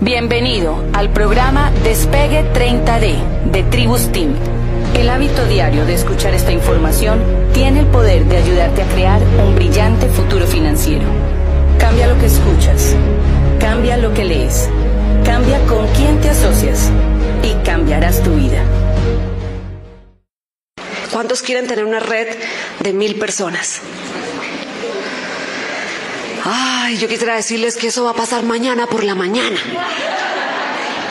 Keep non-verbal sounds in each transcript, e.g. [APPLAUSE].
Bienvenido al programa Despegue 30D de Tribus Team. El hábito diario de escuchar esta información tiene el poder de ayudarte a crear un brillante futuro financiero. Cambia lo que escuchas, cambia lo que lees, cambia con quién te asocias y cambiarás tu vida. ¿Cuántos quieren tener una red de mil personas? Ay, yo quisiera decirles que eso va a pasar mañana por la mañana.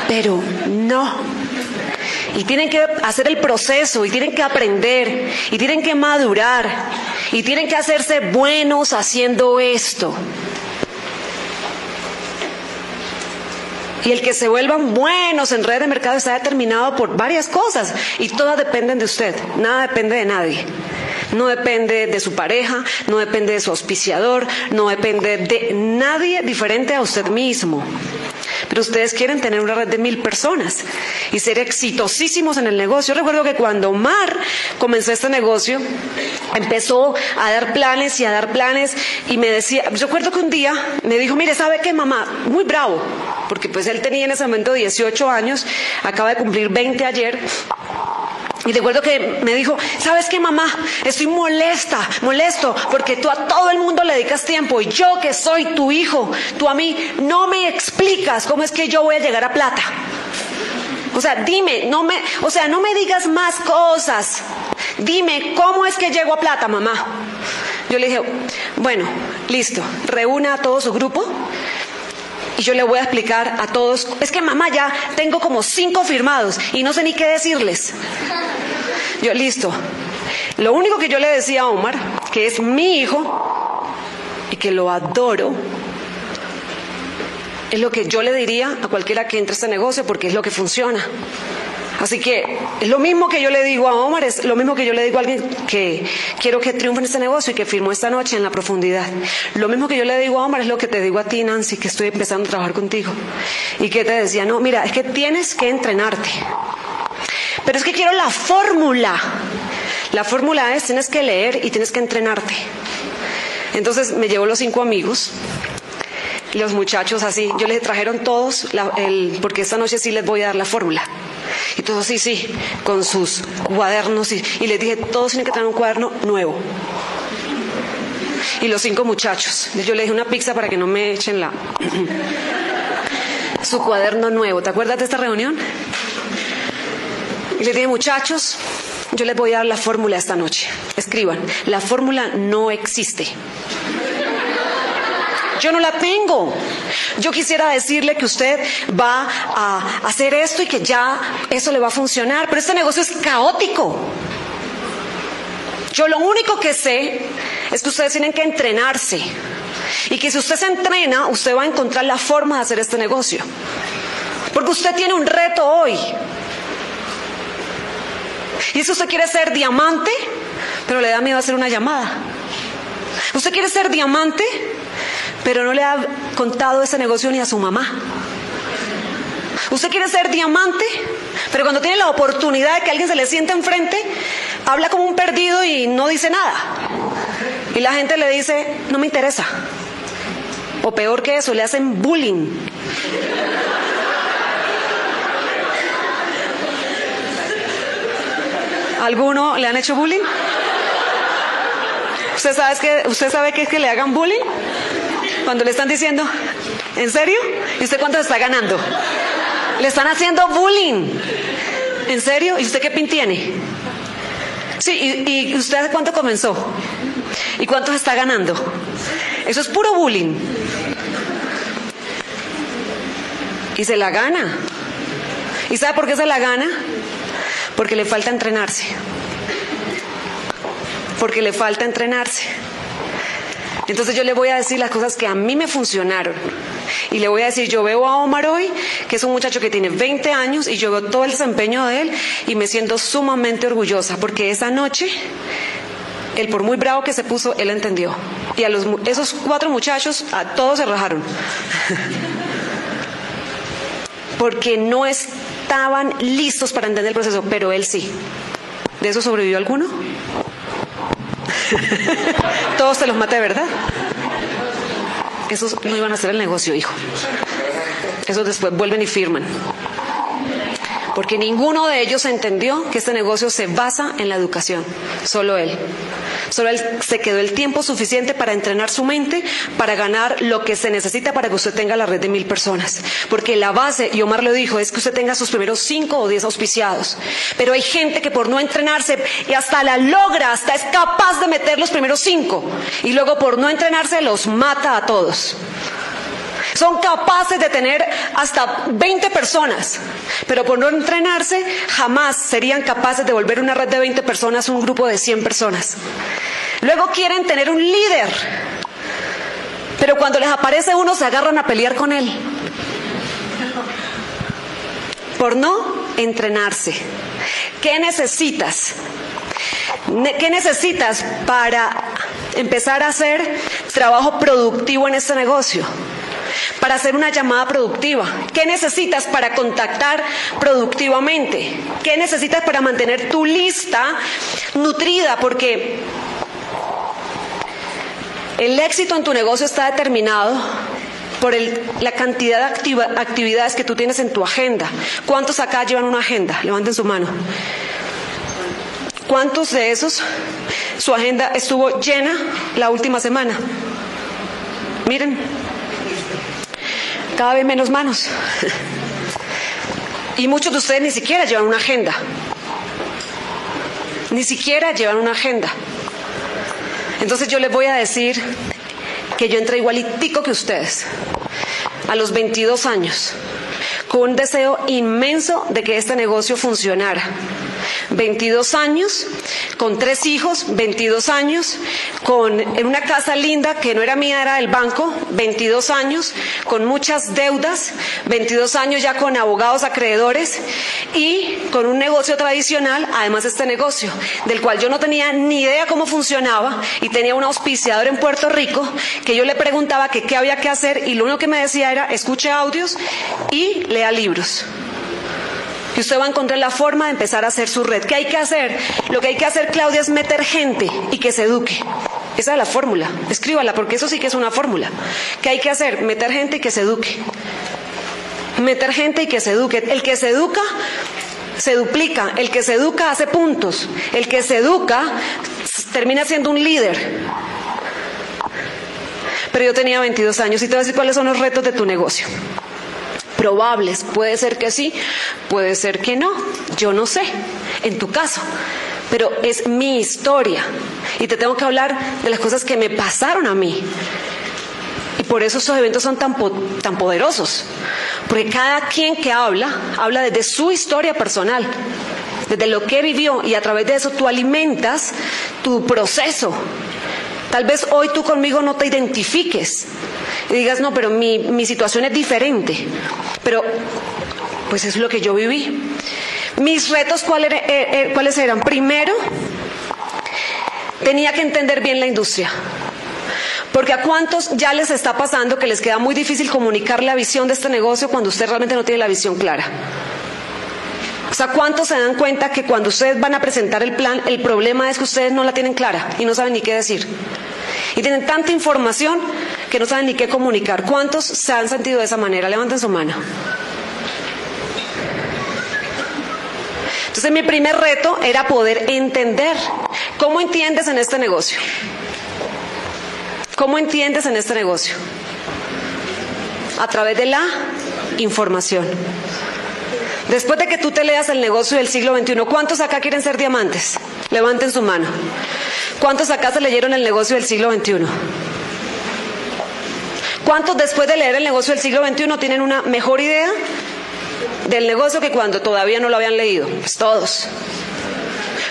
Pero no. Y tienen que hacer el proceso, y tienen que aprender, y tienen que madurar, y tienen que hacerse buenos haciendo esto. Y el que se vuelvan buenos en red de mercado está determinado por varias cosas y todas dependen de usted, nada depende de nadie. No depende de su pareja, no depende de su auspiciador, no depende de nadie diferente a usted mismo. Pero ustedes quieren tener una red de mil personas y ser exitosísimos en el negocio. Yo recuerdo que cuando Omar comenzó este negocio, empezó a dar planes y a dar planes y me decía, yo recuerdo que un día me dijo, mire, ¿sabe qué mamá? Muy bravo, porque pues él tenía en ese momento 18 años, acaba de cumplir 20 ayer. Y recuerdo que me dijo, ¿sabes qué mamá? Estoy molesta, molesto, porque tú a todo el mundo le dedicas tiempo y yo que soy tu hijo, tú a mí no me explicas cómo es que yo voy a llegar a plata. O sea, dime, no me, o sea, no me digas más cosas. Dime, ¿cómo es que llego a plata, mamá? Yo le dije, bueno, listo, reúna a todo su grupo y yo le voy a explicar a todos, es que mamá ya tengo como cinco firmados y no sé ni qué decirles. Yo, listo. Lo único que yo le decía a Omar, que es mi hijo y que lo adoro, es lo que yo le diría a cualquiera que entre a este negocio porque es lo que funciona. Así que es lo mismo que yo le digo a Omar, es lo mismo que yo le digo a alguien que quiero que triunfe en este negocio y que firmó esta noche en la profundidad. Lo mismo que yo le digo a Omar es lo que te digo a ti, Nancy, que estoy empezando a trabajar contigo. Y que te decía, no, mira, es que tienes que entrenarte. Pero es que quiero la fórmula. La fórmula es, tienes que leer y tienes que entrenarte. Entonces me llevo los cinco amigos los muchachos así, yo les trajeron todos, porque esta noche sí les voy a dar la fórmula. Y todos, sí, sí, con sus cuadernos. Y, y les dije, todos tienen que tener un cuaderno nuevo. Y los cinco muchachos. Yo les dije una pizza para que no me echen la... [CLEARS THROAT] Su cuaderno nuevo. ¿Te acuerdas de esta reunión? Y les dije, muchachos, yo les voy a dar la fórmula esta noche. Escriban, la fórmula no existe. Yo no la tengo. Yo quisiera decirle que usted va a hacer esto y que ya eso le va a funcionar, pero este negocio es caótico. Yo lo único que sé es que ustedes tienen que entrenarse y que si usted se entrena, usted va a encontrar la forma de hacer este negocio. Porque usted tiene un reto hoy. Y si usted quiere ser diamante, pero le da miedo hacer una llamada. Usted quiere ser diamante, pero no le ha contado ese negocio ni a su mamá. Usted quiere ser diamante, pero cuando tiene la oportunidad de que alguien se le siente enfrente, habla como un perdido y no dice nada. Y la gente le dice, no me interesa. O peor que eso, le hacen bullying. ¿Alguno le han hecho bullying? ¿Usted sabe, que, ¿Usted sabe qué es que le hagan bullying? Cuando le están diciendo, ¿en serio? ¿Y usted cuánto está ganando? Le están haciendo bullying. ¿En serio? ¿Y usted qué pin tiene? Sí, ¿y, usted cuánto comenzó? ¿Y cuánto está ganando? Eso es puro bullying. Y se la gana. ¿Y sabe por qué se la gana? Porque le falta entrenarse. Porque le falta entrenarse. Entonces yo le voy a decir las cosas que a mí me funcionaron. Y le voy a decir, yo veo a Omar hoy, que es un muchacho que tiene 20 años, y yo veo todo el desempeño de él y me siento sumamente orgullosa, porque esa noche, él por muy bravo que se puso, él entendió. Y a los, esos cuatro muchachos, a todos se rajaron. [LAUGHS] porque no estaban listos para entender el proceso, pero él sí. ¿De eso sobrevivió alguno? [LAUGHS] Todos te los maté, ¿verdad? Esos no iban a hacer el negocio, hijo. Esos después vuelven y firman. Porque ninguno de ellos entendió que este negocio se basa en la educación. Solo él. Solo él se quedó el tiempo suficiente para entrenar su mente, para ganar lo que se necesita para que usted tenga la red de mil personas. Porque la base, y Omar lo dijo, es que usted tenga sus primeros cinco o diez auspiciados. Pero hay gente que por no entrenarse y hasta la logra, hasta es capaz de meter los primeros cinco. Y luego por no entrenarse los mata a todos. Son capaces de tener hasta 20 personas, pero por no entrenarse jamás serían capaces de volver una red de 20 personas un grupo de 100 personas. Luego quieren tener un líder, pero cuando les aparece uno se agarran a pelear con él. Por no entrenarse. ¿Qué necesitas? ¿Qué necesitas para empezar a hacer trabajo productivo en este negocio? Para hacer una llamada productiva? ¿Qué necesitas para contactar productivamente? ¿Qué necesitas para mantener tu lista nutrida? Porque el éxito en tu negocio está determinado por la cantidad de actividades que tú tienes en tu agenda. ¿Cuántos acá llevan una agenda? Levanten su mano. ¿Cuántos de esos su agenda estuvo llena la última semana? Miren, cada vez menos manos. Y muchos de ustedes ni siquiera llevan una agenda. Ni siquiera llevan una agenda. Entonces yo les voy a decir que yo entré igualitico que ustedes, a los 22 años, con un deseo inmenso de que este negocio funcionara 22 años, con tres hijos, 22 años, con, una casa linda que no era mía, era del banco, 22 años, con muchas deudas, 22 años ya con abogados acreedores y con un negocio tradicional, además este negocio, del cual yo no tenía ni idea cómo funcionaba y tenía un auspiciador en Puerto Rico que yo le preguntaba que qué había que hacer y lo único que me decía era escuche audios y lea libros y usted va a encontrar la forma de empezar a hacer su red. ¿Qué hay que hacer? Lo que hay que hacer, Claudia, es meter gente y que se eduque. Esa es la fórmula. Escríbala, porque eso sí que es una fórmula. ¿Qué hay que hacer? Meter gente y que se eduque. Meter gente y que se eduque. El que se educa se duplica. El que se educa hace puntos. El que se educa termina siendo un líder. Pero yo tenía 22 años y te voy a decir cuáles son los retos de tu negocio probables. Puede ser que sí, puede ser que no. Yo no sé, en tu caso. Pero es mi historia. Y te tengo que hablar de las cosas que me pasaron a mí. Y por eso esos eventos son tan, tan poderosos. Porque cada quien que habla, habla desde su historia personal, desde lo que vivió. Y a través de eso tú alimentas tu proceso. Tal vez hoy tú conmigo no te identifiques y digas, no, pero mi, mi situación es diferente. Pero, pues es lo que yo viví. Mis retos, ¿cuáles, eh, eh, ¿cuáles eran? Primero, tenía que entender bien la industria. Porque a cuántos ya les está pasando que les queda muy difícil comunicar la visión de este negocio cuando usted realmente no tiene la visión clara. O sea, ¿cuántos se dan cuenta que cuando ustedes van a presentar el plan, el problema es que ustedes no la tienen clara y no saben ni qué decir? Y tienen tanta información que no saben ni qué comunicar. ¿Cuántos se han sentido de esa manera? Levanten su mano. Entonces mi primer reto era poder entender. ¿Cómo entiendes en este negocio? ¿Cómo entiendes en este negocio? A través de la información. Después de que tú te leas el negocio del siglo XXI, ¿cuántos acá quieren ser diamantes? Levanten su mano. ¿Cuántos acá se leyeron el negocio del siglo XXI? ¿Cuántos después de leer el negocio del siglo XXI tienen una mejor idea del negocio que cuando todavía no lo habían leído? Pues todos.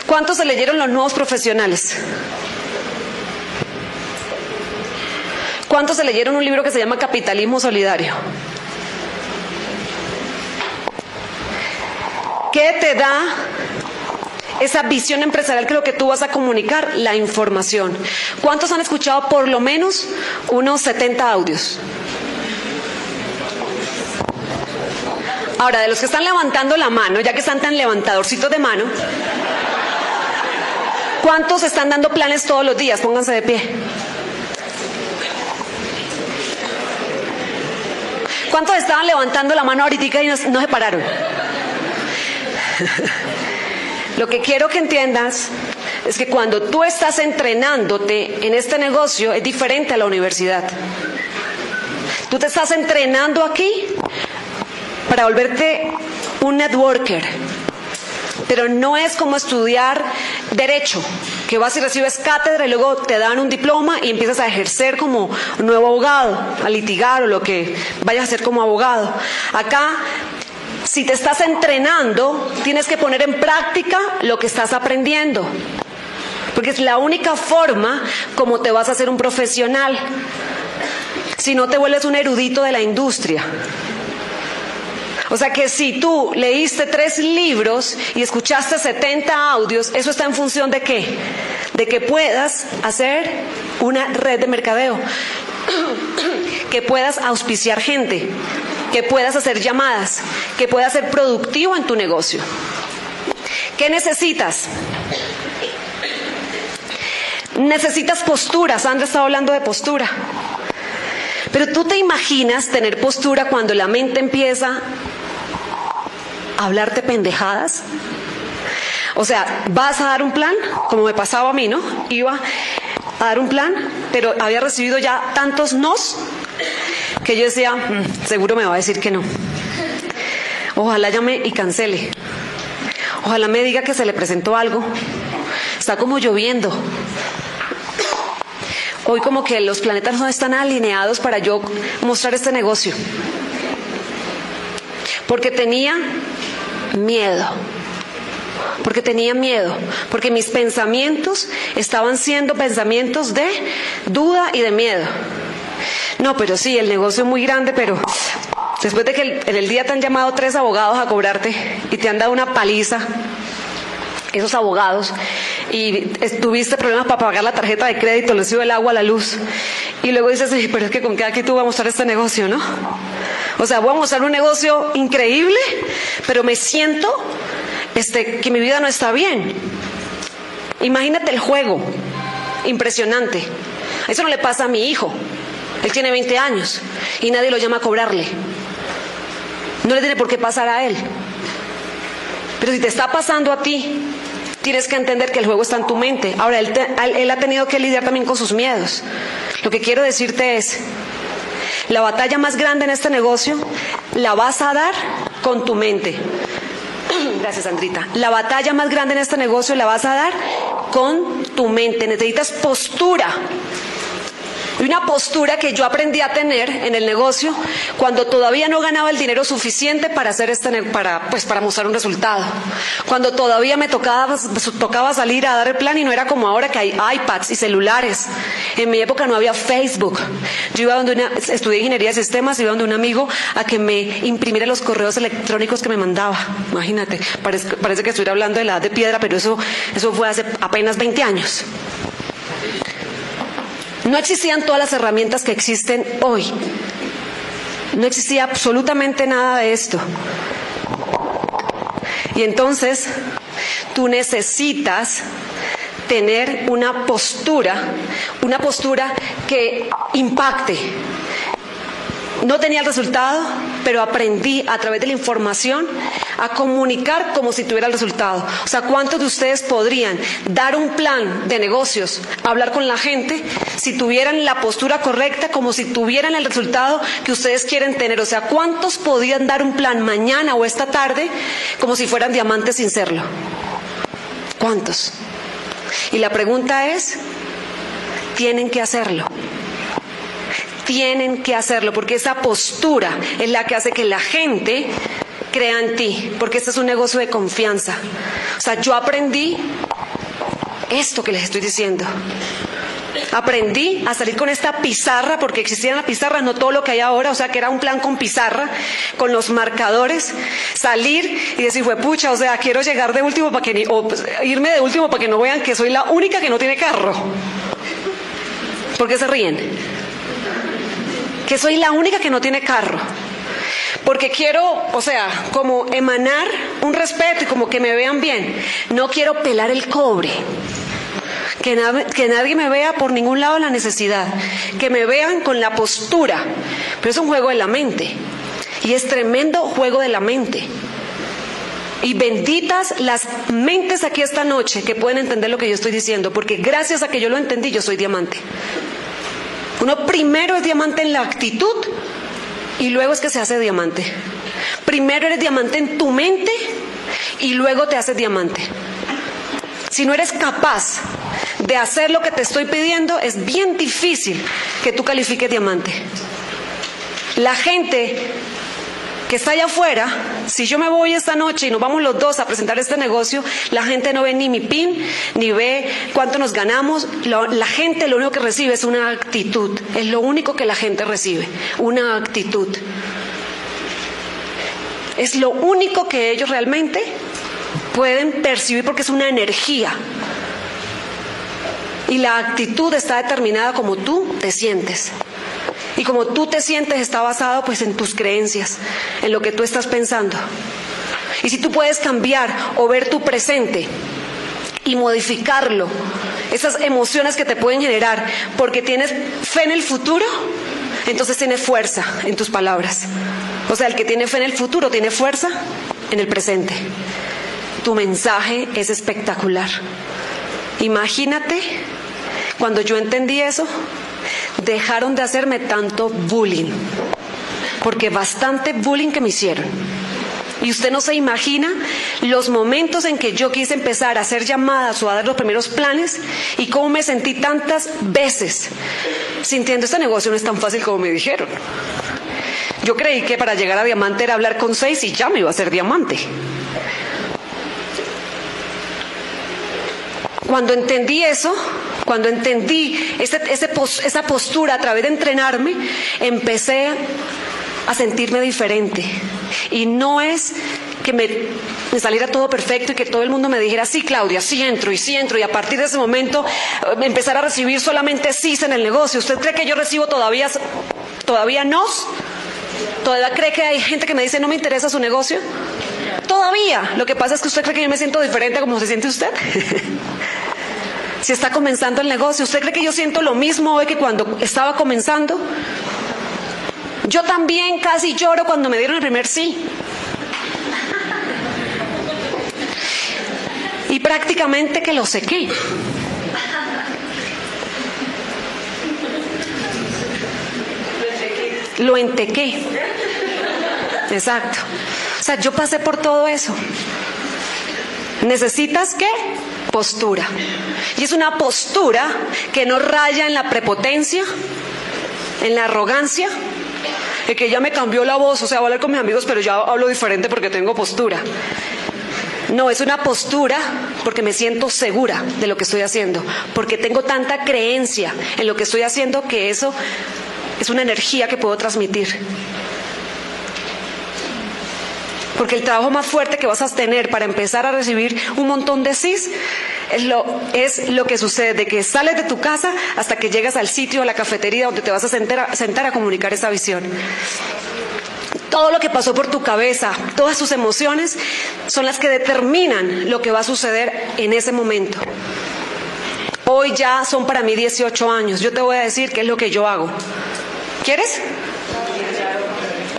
¿Cuántos se leyeron los nuevos profesionales? ¿Cuántos se leyeron un libro que se llama Capitalismo Solidario? ¿Qué te da esa visión empresarial que lo que tú vas a comunicar, la información. ¿Cuántos han escuchado por lo menos unos 70 audios? Ahora, de los que están levantando la mano, ya que están tan levantadorcitos de mano, ¿cuántos están dando planes todos los días? Pónganse de pie. ¿Cuántos estaban levantando la mano ahorita y no, no se pararon? [LAUGHS] Lo que quiero que entiendas es que cuando tú estás entrenándote en este negocio es diferente a la universidad. Tú te estás entrenando aquí para volverte un networker, pero no es como estudiar derecho, que vas y recibes cátedra y luego te dan un diploma y empiezas a ejercer como nuevo abogado, a litigar o lo que vayas a hacer como abogado. Acá si te estás entrenando, tienes que poner en práctica lo que estás aprendiendo. Porque es la única forma como te vas a hacer un profesional. Si no te vuelves un erudito de la industria. O sea que si tú leíste tres libros y escuchaste 70 audios, eso está en función de qué? De que puedas hacer una red de mercadeo, [CLEARS THROAT] que puedas auspiciar gente, que puedas hacer llamadas, que puedas ser productivo en tu negocio. ¿Qué necesitas? Necesitas postura. Sandra estaba hablando de postura. Pero tú te imaginas tener postura cuando la mente empieza hablarte pendejadas. O sea, vas a dar un plan, como me pasaba a mí, ¿no? Iba a dar un plan, pero había recibido ya tantos nos que yo decía, mm, seguro me va a decir que no. Ojalá llame y cancele. Ojalá me diga que se le presentó algo. Está como lloviendo. Hoy como que los planetas no están alineados para yo mostrar este negocio. Porque tenía miedo. Porque tenía miedo. Porque mis pensamientos estaban siendo pensamientos de duda y de miedo. No, pero sí, el negocio es muy grande, pero después de que en el día te han llamado tres abogados a cobrarte y te han dado una paliza, esos abogados, y tuviste problemas para pagar la tarjeta de crédito, les dio el agua, la luz, y luego dices, pero es que con qué aquí tú vas a mostrar este negocio, ¿no? O sea, voy a mostrar un negocio increíble, pero me siento este, que mi vida no está bien. Imagínate el juego, impresionante. Eso no le pasa a mi hijo. Él tiene 20 años y nadie lo llama a cobrarle. No le tiene por qué pasar a él. Pero si te está pasando a ti, tienes que entender que el juego está en tu mente. Ahora, él, ha tenido que lidiar también con sus miedos. Lo que quiero decirte es, la batalla más grande en este negocio la vas a dar con tu mente. [CLEARS THROAT] Gracias, Andrita. La batalla más grande en este negocio la vas a dar con tu mente. Necesitas postura. Y una postura que yo aprendí a tener en el negocio cuando todavía no ganaba el dinero suficiente para hacer este para pues para mostrar un resultado. Cuando todavía me tocaba tocaba salir a dar el plan y no era como ahora que hay iPads y celulares. En mi época no había Facebook. Yo iba donde una estudié ingeniería de sistemas, iba donde un amigo a que me imprimiera los correos electrónicos que me mandaba. Imagínate, parece, parece que estuviera hablando de la edad de piedra, pero eso eso fue hace apenas 20 años. No existían todas las herramientas que existen hoy. No existía absolutamente nada de esto. Y entonces tú necesitas tener una postura, una postura que impacte, no tenía el resultado, pero aprendí a través de la información a comunicar como si tuviera el resultado. O sea, ¿cuántos de ustedes podrían dar un plan de negocios, hablar con la gente, si tuvieran la postura correcta, como si tuvieran el resultado que ustedes quieren tener? O sea, ¿cuántos podrían dar un plan mañana o esta tarde como si fueran diamantes sin serlo? ¿Cuántos? Y la pregunta es, tienen que hacerlo tienen que hacerlo, porque esa postura es la que hace que la gente crea en ti, porque este es un negocio de confianza. O sea, yo aprendí esto que les estoy diciendo. Aprendí a salir con esta pizarra, porque existía la pizarra, no todo lo que hay ahora, o sea que era un plan con pizarra, con los marcadores, salir y decir, fue pucha, o sea, quiero llegar de último para que, o pues, irme de último para que no vean que soy la única que no tiene carro. ¿Por qué se ríen? Que soy la única que no tiene carro. Porque quiero, o sea, como emanar un respeto y como que me vean bien. No quiero pelar el cobre. Que, que, nadie me vea por ningún lado la necesidad, que me vean con la postura, pero es un juego de la mente. Y es tremendo juego de la mente. Y benditas las mentes aquí esta noche que pueden entender lo que yo estoy diciendo, porque gracias a que yo lo entendí, yo soy diamante. Uno primero es diamante en la actitud y luego es que se hace diamante. Primero eres diamante en tu mente y luego te haces diamante. Si no eres capaz de hacer lo que te estoy pidiendo, es bien difícil que tú califiques diamante. La gente que está allá afuera, si yo me voy esta noche y nos vamos los dos a presentar este negocio, la gente no ve ni mi PIN, ni ve cuánto nos ganamos. la gente lo único que recibe es una actitud. Es lo único que la gente recibe, una actitud. Es lo único que ellos realmente pueden percibir porque es una energía. Y la actitud está determinada como tú te sientes. Y como tú te sientes está basado pues en tus creencias, en lo que tú estás pensando. Y si tú puedes cambiar o ver tu presente y modificarlo, esas emociones que te pueden generar porque tienes fe en el futuro, entonces tienes fuerza en tus palabras. O sea, el que tiene fe en el futuro tiene fuerza en el presente. Tu mensaje es espectacular. Imagínate cuando yo entendí eso, dejaron de hacerme tanto bullying, porque bastante bullying que me hicieron. Y usted no se imagina los momentos en que yo quise empezar a hacer llamadas o a dar los primeros planes y cómo me sentí tantas veces sintiendo este negocio no es tan fácil como me dijeron. Yo creí que para llegar a diamante era hablar con seis y ya me iba a ser diamante. Cuando entendí eso, cuando entendí esa postura a través de entrenarme, empecé a sentirme diferente. Y no es que me, saliera todo perfecto y que todo el mundo me dijera, sí, Claudia, sí entro y sí entro. Y a partir de ese momento eh, empezar a recibir solamente sí en el negocio. ¿Usted cree que yo recibo todavía, todavía no? ¿Todavía cree que hay gente que me dice no me interesa su negocio? Todavía. Lo que pasa es que usted cree que yo me siento diferente a como se siente usted. [LAUGHS] si está comenzando el negocio. ¿Usted cree que yo siento lo mismo hoy que cuando estaba comenzando? Yo también casi lloro cuando me dieron el primer sí. Y prácticamente que lo sequé. Lo entequé. Exacto. O sea, yo pasé por todo eso. ¿Necesitas qué? postura. Y es una postura que no raya en la prepotencia, en la arrogancia, de que ya me cambió la voz, o sea, voy a hablar con mis amigos, pero ya hablo diferente porque tengo postura. No, es una postura porque me siento segura de lo que estoy haciendo, porque tengo tanta creencia en lo que estoy haciendo que eso es una energía que puedo transmitir. Porque el trabajo más fuerte que vas a tener para empezar a recibir un montón de CIS es lo, es lo que sucede, de que sales de tu casa hasta que llegas al sitio, a la cafetería donde te vas a sentar, a sentar a comunicar esa visión. Todo lo que pasó por tu cabeza, todas tus emociones son las que determinan lo que va a suceder en ese momento. Hoy ya son para mí 18 años. Yo te voy a decir qué es lo que yo hago. ¿Quieres?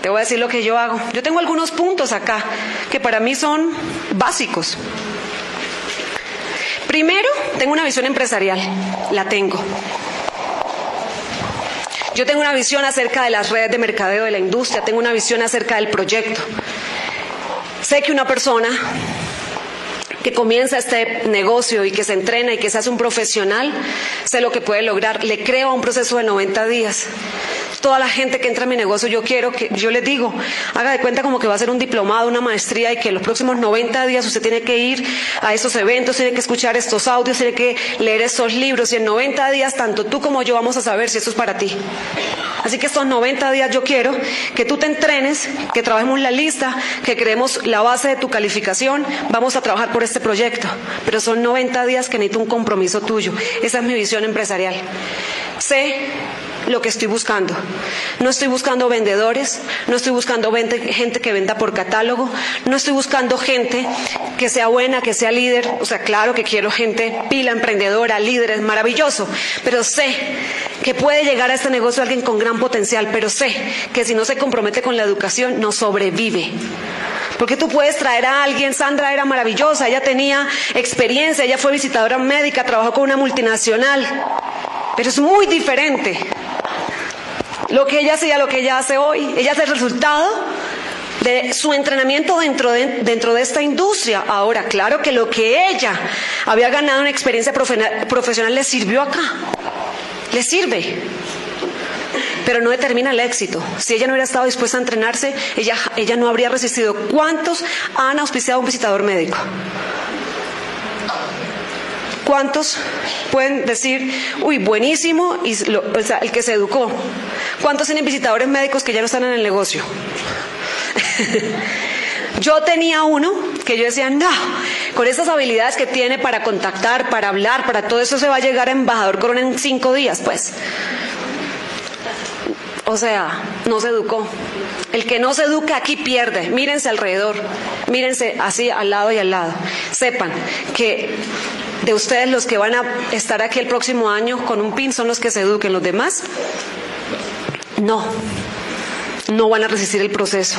Voy a decir lo que yo hago. Yo tengo algunos puntos acá que para mí son básicos. Primero, tengo una visión empresarial. La tengo. Yo tengo una visión acerca de las redes de mercadeo de la industria, tengo una visión acerca del proyecto. Sé que una persona que comienza este negocio y que se entrena y que se hace un profesional, sé lo que puede lograr. Le creo a un proceso de 90 días toda la gente que entra a mi negocio, yo quiero que, yo les digo, haga de cuenta como que va a ser un diplomado, una maestría y que en los próximos 90 días usted tiene que ir a esos eventos, tiene que escuchar estos audios, tiene que leer estos libros y en 90 días tanto tú como yo vamos a saber si esto es para ti. Así que estos 90 días yo quiero que tú te entrenes, que trabajemos la lista, que creemos la base de tu calificación, vamos a trabajar por este proyecto, pero son 90 días que necesito un compromiso tuyo. Esa es mi visión empresarial. Sé lo que estoy buscando. No estoy buscando vendedores, no estoy buscando gente que venda por catálogo, no estoy buscando gente que sea buena, que sea líder. O sea, claro que quiero gente pila, emprendedora, líder, es maravilloso, pero sé que puede llegar a este negocio alguien con gran potencial, pero sé que si no se compromete con la educación no sobrevive. Porque tú puedes traer a alguien, Sandra era maravillosa, ella tenía experiencia, ella fue visitadora médica, trabajó con una multinacional, pero es muy diferente lo que ella hacía, lo que ella hace hoy. Ella es el resultado de su entrenamiento dentro de, dentro de esta industria. Ahora, claro que lo que ella había ganado en experiencia profesional le sirvió acá, le sirve, pero no determina el éxito. Si ella no hubiera estado dispuesta a entrenarse, ella, ella no habría resistido. ¿Cuántos han auspiciado a un visitador médico? ¿Cuántos pueden decir, uy, buenísimo, y el que se educó? ¿Cuántos tienen visitadores médicos que ya no están en el negocio? [LAUGHS] yo tenía uno que yo decía, no, con esas habilidades que tiene para contactar, para hablar, para todo eso se va a llegar a embajador Corona en cinco días, pues. O sea, no se educó. El que no se educa aquí pierde. Mírense alrededor. Mírense así al lado y al lado. Sepan que de ustedes los que van a estar aquí el próximo año con un pin son los que se eduquen. Los demás, no no van a resistir el proceso.